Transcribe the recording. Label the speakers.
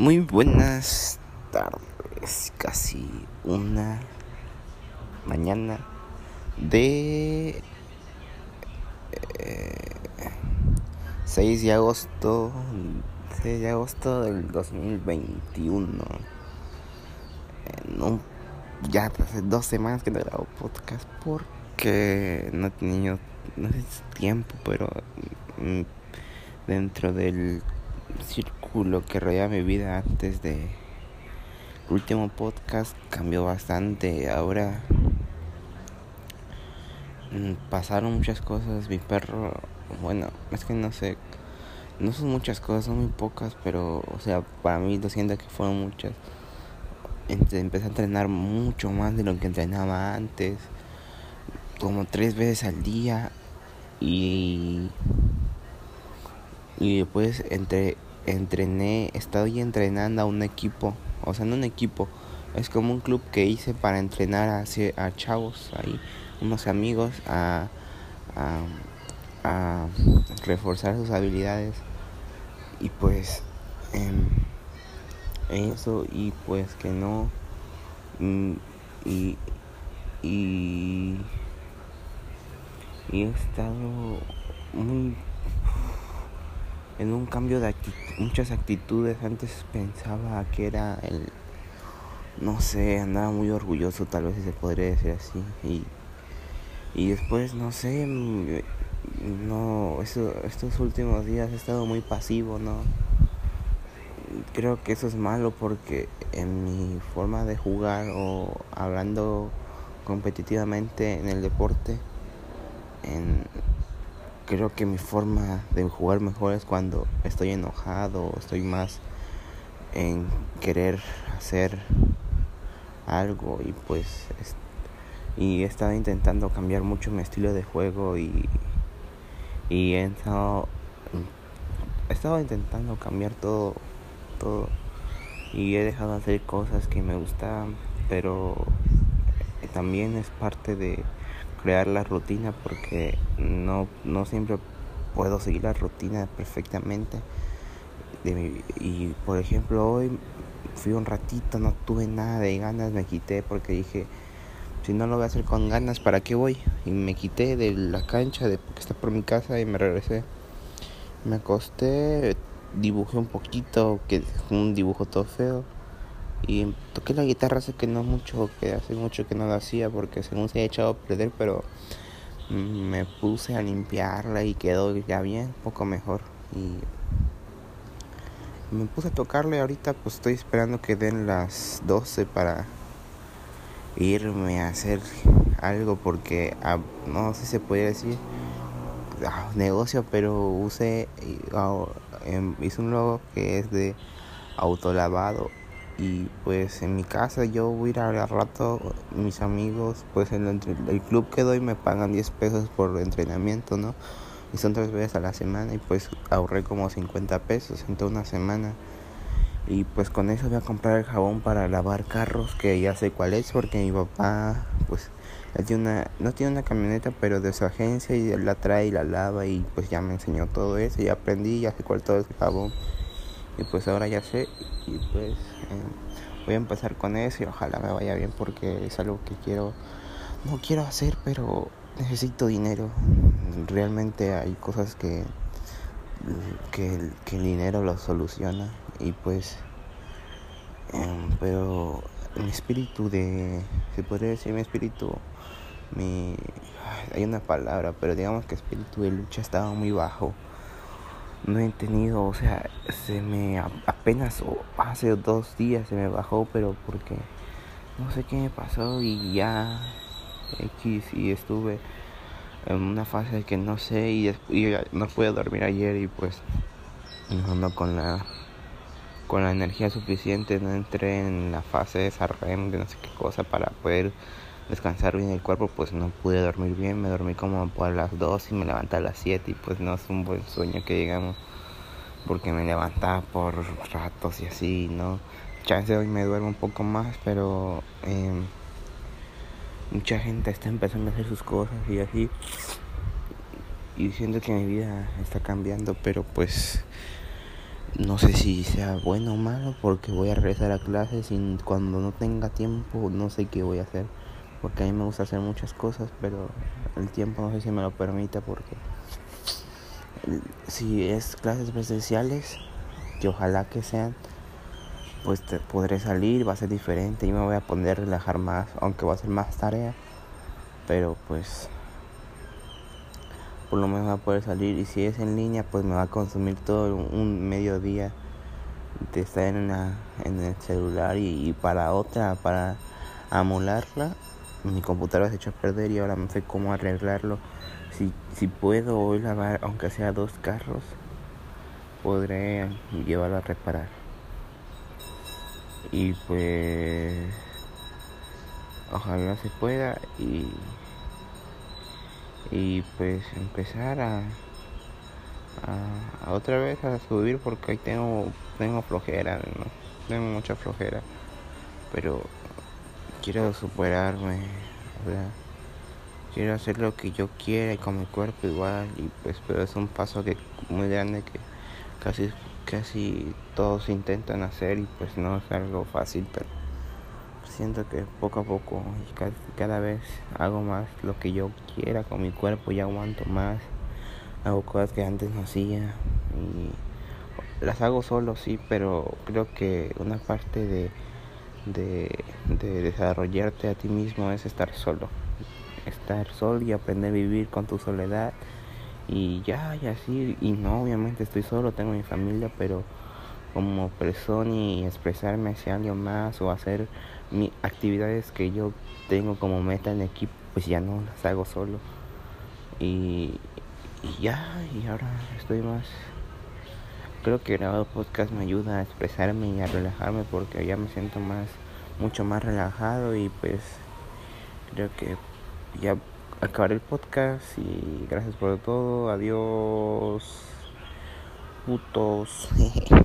Speaker 1: Muy buenas tardes, casi una mañana de 6 de agosto, 6 de agosto del 2021. No, ya hace dos semanas que no grabo podcast porque no he tenido no sé tiempo, pero mm, dentro del círculo que rodea mi vida antes de el último podcast cambió bastante. Ahora mm, pasaron muchas cosas. Mi perro, bueno, es que no sé, no son muchas cosas, son muy pocas, pero, o sea, para mí lo siento que fueron muchas. Empecé a entrenar mucho más de lo que entrenaba antes, como tres veces al día y y después entre, entrené, estoy entrenando a un equipo, o sea, no un equipo, es como un club que hice para entrenar a, chavos ahí, unos amigos, a, reforzar sus habilidades. Y pues em, eso, y pues que no, mm, y, y he estado muy en un cambio de muchas actitudes. Antes pensaba que era el, no sé, andaba muy orgulloso, tal vez se podría decir así. Y, y después, no sé, no, eso, estos últimos días he estado muy pasivo, ¿no? Creo que eso es malo porque en mi forma de jugar o hablando competitivamente en el deporte, en, creo que mi forma de jugar mejor es cuando estoy enojado, estoy más en querer hacer algo y pues y he estado intentando cambiar mucho mi estilo de juego y y he estado he estado intentando cambiar todo todo. Y he dejado de hacer cosas que me gustan pero también es parte de crear la rutina porque no, no siempre puedo seguir la rutina perfectamente. y por ejemplo hoy fui un ratito, no tuve nada de ganas, me quité porque dije, si no lo voy a hacer con ganas, ¿para qué voy? Y me quité de la cancha de, que está por mi casa y me regresé. Me acosté, dibujé un poquito, que un dibujo todo feo y toqué la guitarra hace que no mucho, que hace mucho que no lo hacía porque según se ha echado a perder, pero me puse a limpiarla y quedó ya bien, poco mejor. Y me puse a tocarle ahorita, pues estoy esperando que den las 12 para irme a hacer algo porque ah, no sé si se puede decir ah, negocio, pero usé, ah, em, hice un logo que es de autolavado y pues en mi casa yo voy a ir a rato mis amigos pues en el, club que doy me pagan 10 pesos por entrenamiento no y son tres veces a la semana y pues ahorré como 50 pesos en toda una semana. Y pues con eso voy a comprar el jabón para lavar carros que ya sé cuál es porque mi papá pues él tiene una, no tiene una camioneta pero de su agencia y él la trae y la lava y pues ya me enseñó todo eso y aprendí ya sé cuál todo ese jabón. Y pues ahora ya sé y pues eh, voy a empezar con eso y ojalá me vaya bien porque es algo que quiero no quiero hacer pero necesito dinero. Realmente hay cosas que que, el dinero lo soluciona y pues em, pero mi espíritu de se podría decir mi espíritu mi hay una palabra pero digamos que espíritu de lucha estaba muy bajo no he tenido, o sea, se me apenas hace dos días se me bajó, pero porque no sé qué me pasó y ya X y estuve en una fase que no sé y, no pude dormir ayer y pues no, con la con la energía suficiente no entré en la fase de esa REM de no sé qué cosa para poder descansar bien el cuerpo, pues no pude dormir bien, me dormí como por las 2 y me levanté a las 7 y pues no es un buen sueño que digamos, porque me levantaba por ratos y así, ¿no? Chance hoy me duermo un poco más, pero em, mucha gente está empezando a hacer sus cosas y así. Y siento que mi vida está cambiando, pero pues no sé si sea bueno o malo porque voy a regresar a clases y cuando no tenga tiempo no sé qué voy a hacer porque a mí me gusta hacer muchas cosas pero el tiempo no sé si me lo permite porque si es clases presenciales que ojalá que sean pues te podré salir va a ser diferente y me voy a poder relajar más aunque va a ser más tarea pero pues por lo menos va a poder salir y si es en línea pues me va a consumir todo un mediodía de estar en, en el celular y, para otra para amolarla mi computadora se echó a perder y ahora no sé cómo arreglarlo. Si, si puedo hoy lavar aunque sea dos carros podré llevarlo a reparar. Y pues ojalá se pueda y y pues empezar a, a, otra vez a subir porque ahí tengo tengo flojera tengo mucha flojera pero quiero superarme quiero hacer lo que yo quiera y con mi cuerpo igual y pues pero es un paso que muy grande que casi casi todos intentan hacer y pues no es algo fácil pero siento que poco a poco y cada, vez hago más lo que yo quiera con mi cuerpo y aguanto más. Hago cosas que antes no hacía y las hago solo, sí, pero creo que una parte de, de, de desarrollarte a ti mismo es estar solo. Estar solo y aprender a vivir con tu soledad y ya, y así. Y no, obviamente estoy solo, tengo mi familia, pero como persona y expresarme hacia alguien más o hacer mis actividades que yo tengo como meta en equipo, pues ya no las hago solo. Y, y ya, y ahora estoy más. Creo que grabar podcast me ayuda a expresarme y a relajarme porque ya me siento más, mucho más relajado y pues creo que ya acabaré el podcast y gracias por todo. Adiós, putos.